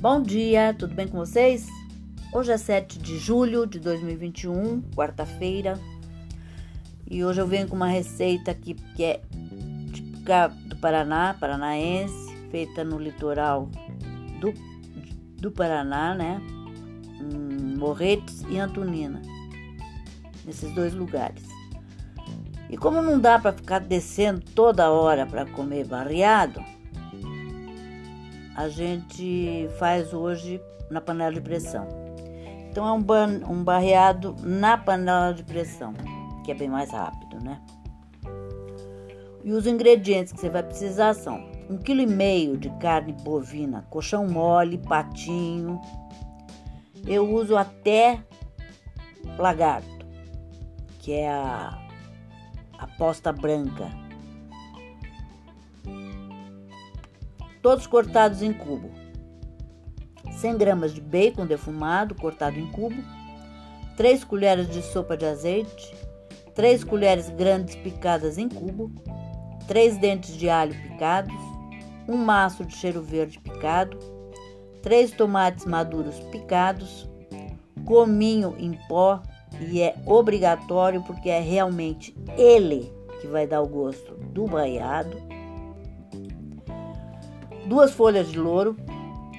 Bom dia, tudo bem com vocês? Hoje é 7 de julho de 2021, quarta-feira. E hoje eu venho com uma receita aqui que é típica do Paraná, paranaense, feita no litoral do, do Paraná, né? Em Morretes e Antonina, nesses dois lugares. E como não dá para ficar descendo toda hora para comer barreado, a gente faz hoje na panela de pressão. Então é um, ban um barreado na panela de pressão, que é bem mais rápido, né? E os ingredientes que você vai precisar são um quilo e meio de carne bovina, colchão mole, patinho. Eu uso até lagarto, que é a, a posta branca todos cortados em cubo. 100 gramas de bacon defumado cortado em cubo, 3 colheres de sopa de azeite, 3 colheres grandes picadas em cubo, 3 dentes de alho picados, um maço de cheiro verde picado, 3 tomates maduros picados, cominho em pó e é obrigatório porque é realmente ele que vai dar o gosto do baiado duas folhas de louro,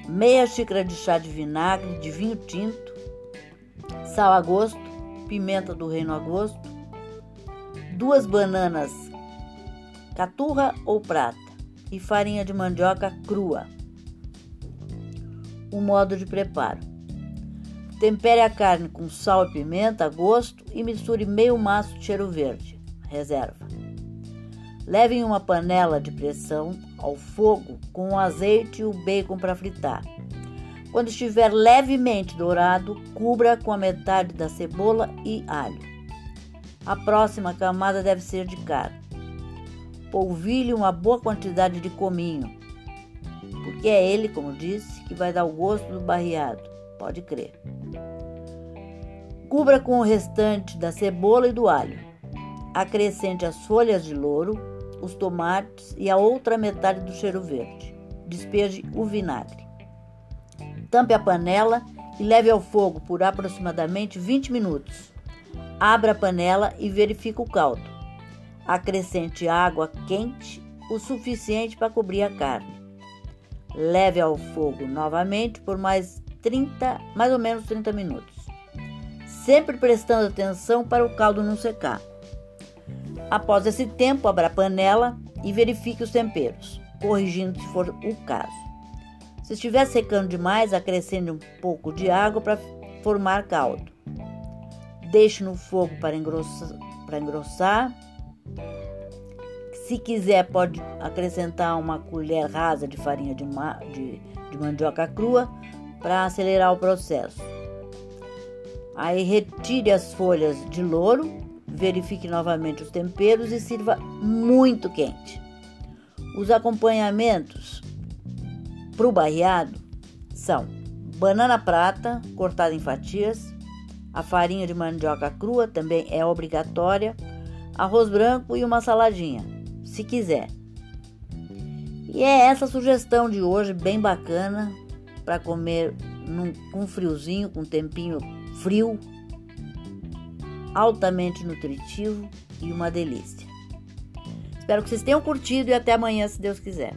meia xícara de chá de vinagre de vinho tinto, sal a gosto, pimenta do reino a gosto, duas bananas caturra ou prata e farinha de mandioca crua. O modo de preparo: tempere a carne com sal e pimenta a gosto e misture meio maço de cheiro verde. Reserva. Leve em uma panela de pressão ao fogo com o azeite e o bacon para fritar. Quando estiver levemente dourado, cubra com a metade da cebola e alho. A próxima camada deve ser de carne. Polvilhe uma boa quantidade de cominho, porque é ele, como disse, que vai dar o gosto do barreado. Pode crer. Cubra com o restante da cebola e do alho. Acrescente as folhas de louro, os tomates e a outra metade do cheiro verde. Despeje o vinagre. Tampe a panela e leve ao fogo por aproximadamente 20 minutos. Abra a panela e verifique o caldo. Acrescente água quente o suficiente para cobrir a carne. Leve ao fogo novamente por mais 30, mais ou menos 30 minutos. Sempre prestando atenção para o caldo não secar. Após esse tempo, abra a panela e verifique os temperos, corrigindo se for o caso. Se estiver secando demais, acrescente um pouco de água para formar caldo. Deixe no fogo para engrossar, para engrossar. Se quiser, pode acrescentar uma colher rasa de farinha de, de, de mandioca crua para acelerar o processo. Aí retire as folhas de louro Verifique novamente os temperos e sirva muito quente. Os acompanhamentos para o barreado são banana prata cortada em fatias, a farinha de mandioca crua também é obrigatória, arroz branco e uma saladinha, se quiser. E é essa sugestão de hoje, bem bacana, para comer num, com friozinho, com tempinho frio, altamente nutritivo e uma delícia. Espero que vocês tenham curtido e até amanhã, se Deus quiser.